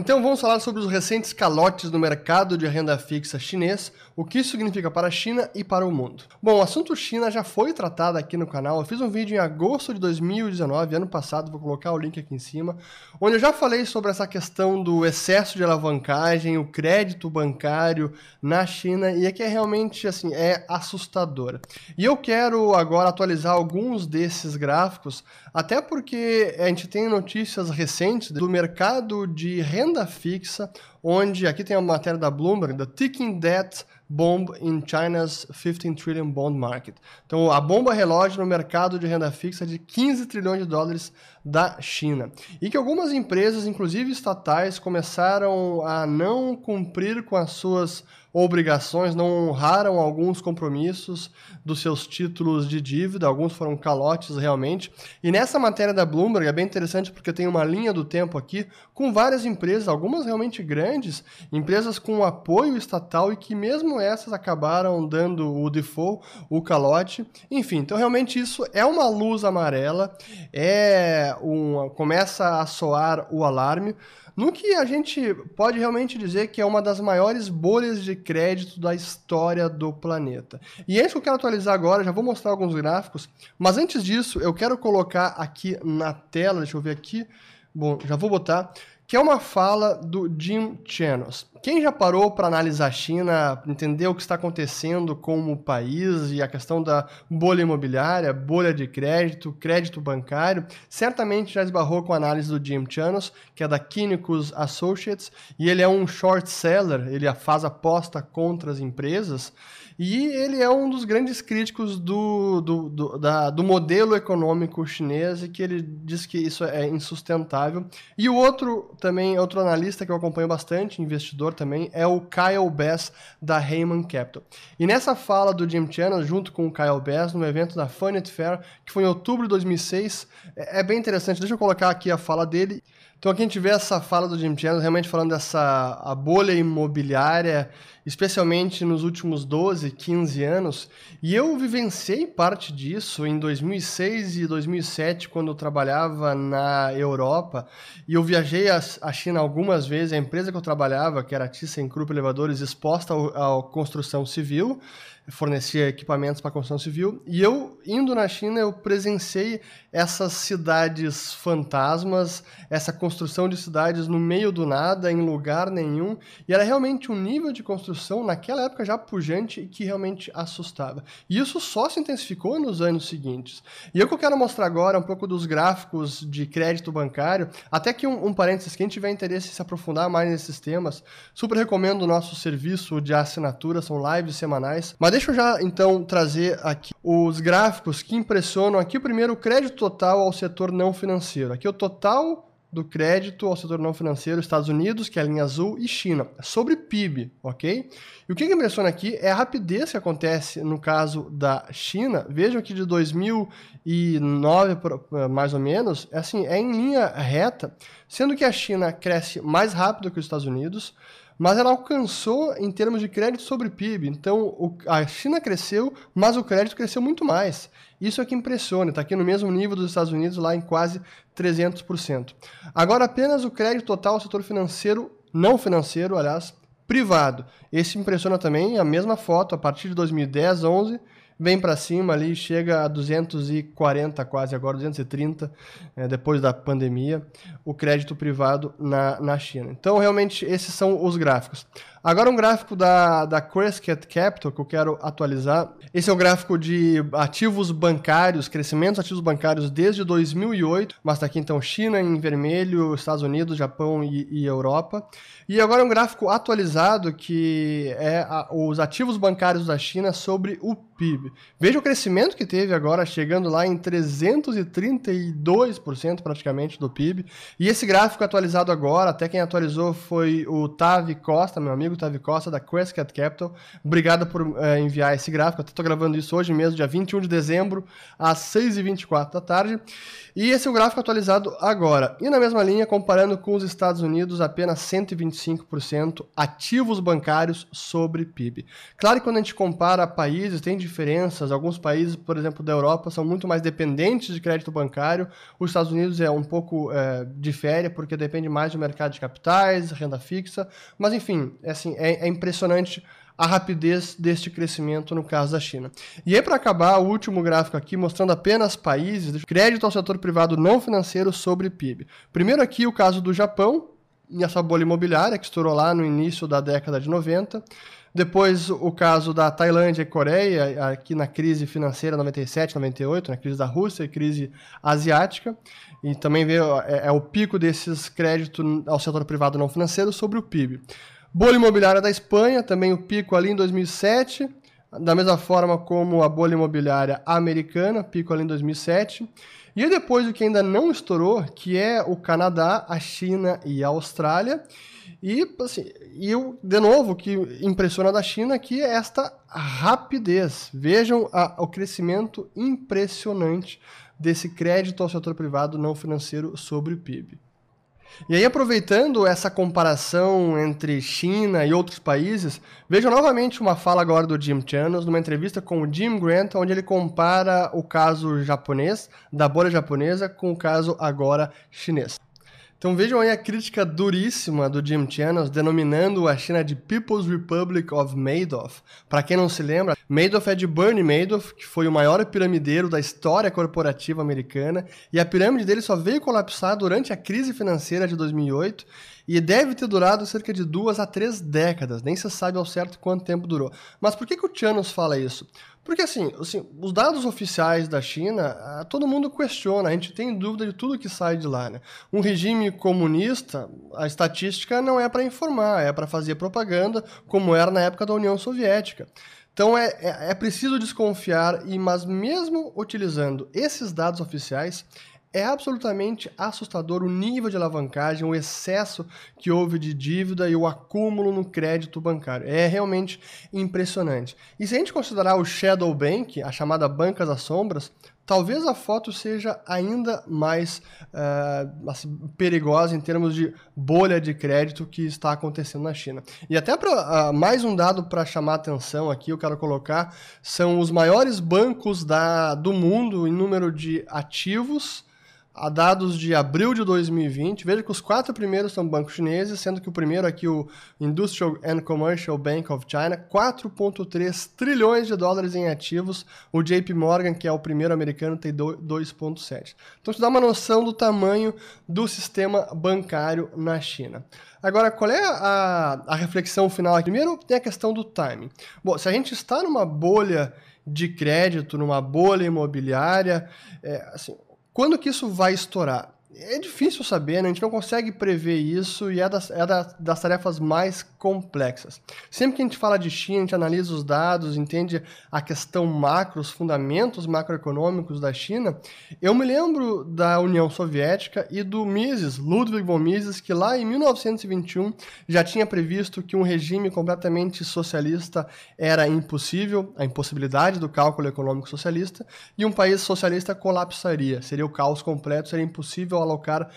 Então vamos falar sobre os recentes calotes no mercado de renda fixa chinês, o que isso significa para a China e para o mundo. Bom, o assunto China já foi tratado aqui no canal. Eu fiz um vídeo em agosto de 2019, ano passado, vou colocar o link aqui em cima, onde eu já falei sobre essa questão do excesso de alavancagem, o crédito bancário na China e é que é realmente assim, é assustadora. E eu quero agora atualizar alguns desses gráficos, até porque a gente tem notícias recentes do mercado de renda renda fixa, onde aqui tem a matéria da Bloomberg, The Ticking Debt Bomb in China's 15 Trillion Bond Market. Então, a bomba relógio no mercado de renda fixa de 15 trilhões de dólares da China. E que algumas empresas, inclusive estatais, começaram a não cumprir com as suas obrigações, não honraram alguns compromissos dos seus títulos de dívida, alguns foram calotes realmente. E nessa matéria da Bloomberg é bem interessante porque tem uma linha do tempo aqui com várias empresas, algumas realmente grandes, empresas com apoio estatal e que mesmo essas acabaram dando o default, o calote. Enfim, então realmente isso é uma luz amarela, é um, começa a soar o alarme. No que a gente pode realmente dizer que é uma das maiores bolhas de crédito da história do planeta. E é isso que eu quero atualizar agora, já vou mostrar alguns gráficos, mas antes disso eu quero colocar aqui na tela, deixa eu ver aqui, bom, já vou botar, que é uma fala do Jim Chanos. Quem já parou para analisar a China, entender o que está acontecendo com o país e a questão da bolha imobiliária, bolha de crédito, crédito bancário, certamente já esbarrou com a análise do Jim Chanos, que é da Kynicus Associates, e ele é um short seller, ele faz aposta contra as empresas, e ele é um dos grandes críticos do, do, do, da, do modelo econômico chinês e que ele diz que isso é insustentável. E o outro também, outro analista que eu acompanho bastante, investidor também, é o Kyle Bass da Heyman Capital. E nessa fala do Jim Channel, junto com o Kyle Bass, no evento da Funit Fair, que foi em outubro de 2006, é, é bem interessante. Deixa eu colocar aqui a fala dele. Então gente vê essa fala do Jim Chandler realmente falando dessa a bolha imobiliária, especialmente nos últimos 12, 15 anos, e eu vivenciei parte disso em 2006 e 2007, quando eu trabalhava na Europa, e eu viajei a China algumas vezes, a empresa que eu trabalhava, que era a ThyssenKrupp Elevadores, exposta à construção civil, fornecia equipamentos para construção civil. E eu, indo na China, eu presenciei essas cidades fantasmas, essa construção de cidades no meio do nada, em lugar nenhum. E era realmente um nível de construção, naquela época já pujante, que realmente assustava. E isso só se intensificou nos anos seguintes. E o que eu quero mostrar agora um pouco dos gráficos de crédito bancário. Até que um, um parênteses, quem tiver interesse em se aprofundar mais nesses temas, super recomendo o nosso serviço de assinatura, são lives semanais. Mas deixa eu já então trazer aqui os gráficos que impressionam aqui. O primeiro, o crédito total ao setor não financeiro. Aqui o total do crédito ao setor não financeiro, Estados Unidos, que é a linha azul, e China, sobre PIB, ok? E o que, impressiona aqui é a rapidez que acontece no caso da China. Vejam que de 2009, mais ou menos, é assim, é em linha reta, sendo que a China cresce mais rápido que os Estados Unidos, mas ela alcançou em termos de crédito sobre PIB. Então, o, a China cresceu, mas o crédito cresceu muito mais. Isso é que impressiona, está aqui no mesmo nível dos Estados Unidos, lá em quase 300%. Agora, apenas o crédito total ao setor financeiro, não financeiro, aliás, privado. Esse impressiona também, a mesma foto, a partir de 2010, 11, vem para cima ali, chega a 240 quase, agora 230, é, depois da pandemia, o crédito privado na, na China. Então, realmente, esses são os gráficos. Agora um gráfico da, da Crescat Capital que eu quero atualizar. Esse é o gráfico de ativos bancários, crescimentos ativos bancários desde 2008, mas está aqui então China em vermelho, Estados Unidos, Japão e, e Europa. E agora um gráfico atualizado que é a, os ativos bancários da China sobre o PIB. Veja o crescimento que teve agora, chegando lá em 332% praticamente do PIB. E esse gráfico atualizado agora, até quem atualizou foi o Tavi Costa, meu amigo amigo Tavi Costa, da Crescat Capital. Obrigado por é, enviar esse gráfico. Estou gravando isso hoje mesmo, dia 21 de dezembro, às 6h24 da tarde. E esse é o gráfico atualizado agora. E na mesma linha, comparando com os Estados Unidos, apenas 125% ativos bancários sobre PIB. Claro que quando a gente compara países, tem diferenças. Alguns países, por exemplo, da Europa, são muito mais dependentes de crédito bancário. Os Estados Unidos é um pouco é, difere, porque depende mais do mercado de capitais, renda fixa. Mas, enfim, é, assim, é, é impressionante a rapidez deste crescimento no caso da China. E aí, para acabar, o último gráfico aqui mostrando apenas países de crédito ao setor privado não financeiro sobre PIB. Primeiro aqui o caso do Japão, e essa bolha imobiliária que estourou lá no início da década de 90. Depois o caso da Tailândia e Coreia, aqui na crise financeira 97, 98, na crise da Rússia e crise asiática. E também veio, é, é o pico desses créditos ao setor privado não financeiro sobre o PIB. Bolha imobiliária da Espanha, também o pico ali em 2007, da mesma forma como a bolha imobiliária americana, pico ali em 2007. E depois o que ainda não estourou, que é o Canadá, a China e a Austrália. E, assim, e eu, de novo, o que impressiona da China aqui é esta rapidez. Vejam a, o crescimento impressionante desse crédito ao setor privado não financeiro sobre o PIB. E aí, aproveitando essa comparação entre China e outros países, vejam novamente uma fala agora do Jim Chanos, numa entrevista com o Jim Grant, onde ele compara o caso japonês, da bolha japonesa, com o caso agora chinês. Então vejam aí a crítica duríssima do Jim Chanos, denominando a China de People's Republic of Madoff. Para quem não se lembra, Madoff é de Bernie Madoff, que foi o maior piramideiro da história corporativa americana, e a pirâmide dele só veio colapsar durante a crise financeira de 2008 e deve ter durado cerca de duas a três décadas, nem se sabe ao certo quanto tempo durou. Mas por que, que o Chanos fala isso? Porque assim, assim, os dados oficiais da China, ah, todo mundo questiona, a gente tem dúvida de tudo que sai de lá. Né? Um regime comunista, a estatística não é para informar, é para fazer propaganda, como era na época da União Soviética. Então é, é, é preciso desconfiar, e mas mesmo utilizando esses dados oficiais, é absolutamente assustador o nível de alavancagem, o excesso que houve de dívida e o acúmulo no crédito bancário. É realmente impressionante. E se a gente considerar o Shadow Bank, a chamada banca das sombras, talvez a foto seja ainda mais uh, perigosa em termos de bolha de crédito que está acontecendo na China. E até para uh, mais um dado para chamar atenção aqui, eu quero colocar, são os maiores bancos da, do mundo em número de ativos a dados de abril de 2020, veja que os quatro primeiros são bancos chineses, sendo que o primeiro aqui, o Industrial and Commercial Bank of China, 4,3 trilhões de dólares em ativos. O JP Morgan, que é o primeiro americano, tem 2,7. Então, isso dá uma noção do tamanho do sistema bancário na China. Agora, qual é a, a reflexão final aqui? Primeiro, tem a questão do timing. Bom, se a gente está numa bolha de crédito, numa bolha imobiliária, é, assim, quando que isso vai estourar? É difícil saber, né? a gente não consegue prever isso e é, das, é das, tarefas mais complexas. Sempre que a gente fala de China, a gente analisa os dados, entende a questão macro, os fundamentos macroeconômicos da China. Eu me lembro da União Soviética e do Mises, Ludwig von Mises, que lá em 1921 já tinha previsto que um regime completamente socialista era impossível, a impossibilidade do cálculo econômico socialista, e um país socialista colapsaria, seria o caos completo, seria impossível alocar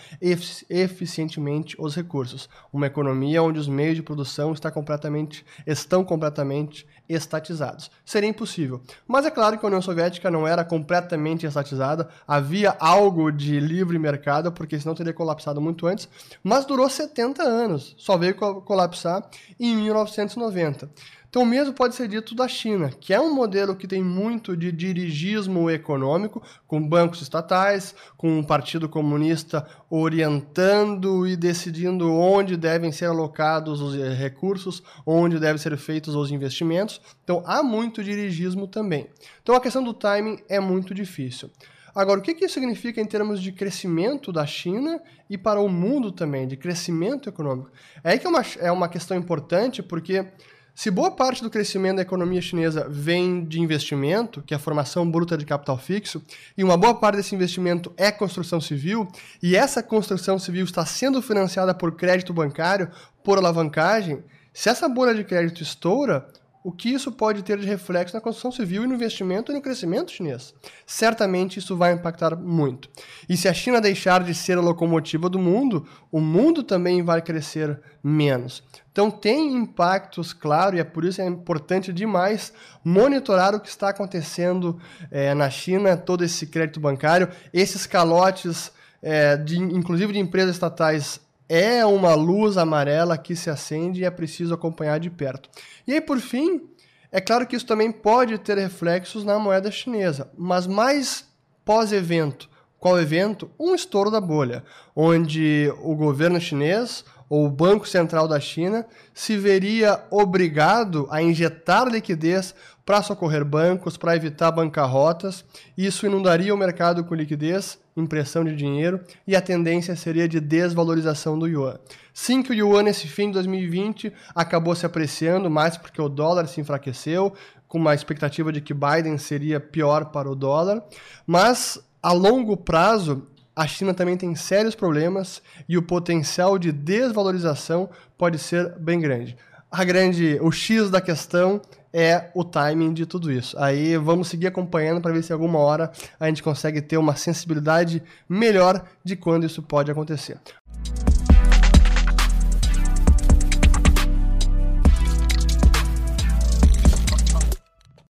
eficientemente os recursos. Uma economia onde os meios de produção está completamente, estão completamente estatizados. Seria impossível. Mas é claro que a União Soviética não era completamente estatizada, havia algo de livre mercado, porque senão teria colapsado muito antes, mas durou 70 anos, só veio colapsar em 1990. Então, o mesmo pode ser dito da China, que é um modelo que tem muito de dirigismo econômico, com bancos estatais, com um partido comunista orientando e decidindo onde devem ser alocados os recursos, onde devem ser feitos os investimentos. Então, há muito dirigismo também. Então, a questão do timing é muito difícil. Agora, o que, isso significa em termos de crescimento da China e para o mundo também, de crescimento econômico? É que é uma, é uma questão importante, porque se boa parte do crescimento da economia chinesa vem de investimento, que é a formação bruta de capital fixo, e uma boa parte desse investimento é construção civil, e essa construção civil está sendo financiada por crédito bancário, por alavancagem, Se essa bolha de crédito estoura, o que isso pode ter de reflexo na construção civil e no investimento e no crescimento chinês. Certamente isso vai impactar muito. E se a China deixar de ser a locomotiva do mundo, o mundo também vai crescer menos. Então tem impactos, claro, e é por isso que é importante demais monitorar o que está acontecendo é, na China, todo esse crédito bancário, esses calotes, é, de, inclusive de empresas estatais é uma luz amarela que se acende e é preciso acompanhar de perto. E aí, por fim, é claro que isso também pode ter reflexos na moeda chinesa, mas mais pós-evento. Qual evento? Um estouro da bolha, onde o governo chinês ou o Banco Central da China se veria obrigado a injetar liquidez para socorrer bancos, para evitar bancarrotas. Isso inundaria o mercado com liquidez, impressão de dinheiro e a tendência seria de desvalorização do yuan. Sim que o yuan nesse fim de 2020 acabou se apreciando mais porque o dólar se enfraqueceu, com uma expectativa de que Biden seria pior para o dólar, mas a longo prazo a China também tem sérios problemas e o potencial de desvalorização pode ser bem grande. A grande, o X da questão é o timing de tudo isso. Aí vamos seguir acompanhando para ver se alguma hora a gente consegue ter uma sensibilidade melhor de quando isso pode acontecer.